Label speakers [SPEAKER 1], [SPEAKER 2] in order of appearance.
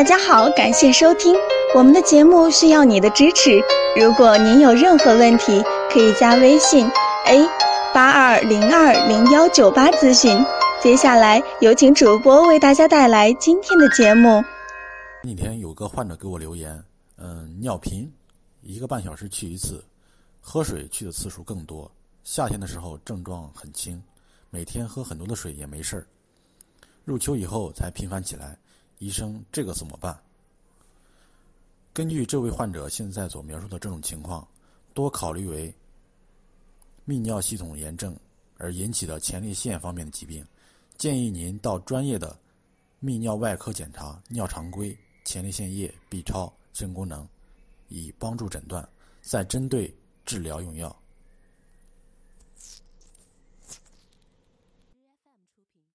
[SPEAKER 1] 大家好，感谢收听我们的节目，需要你的支持。如果您有任何问题，可以加微信 a 八二零二零幺九八咨询。接下来有请主播为大家带来今天的节目。
[SPEAKER 2] 那天有个患者给我留言，嗯，尿频，一个半小时去一次，喝水去的次数更多。夏天的时候症状很轻，每天喝很多的水也没事儿。入秋以后才频繁起来，医生这个怎么办？根据这位患者现在所描述的这种情况，多考虑为泌尿系统炎症而引起的前列腺方面的疾病，建议您到专业的泌尿外科检查尿常规。前列腺液 B 超肾功能，以帮助诊断，再针对治疗用药。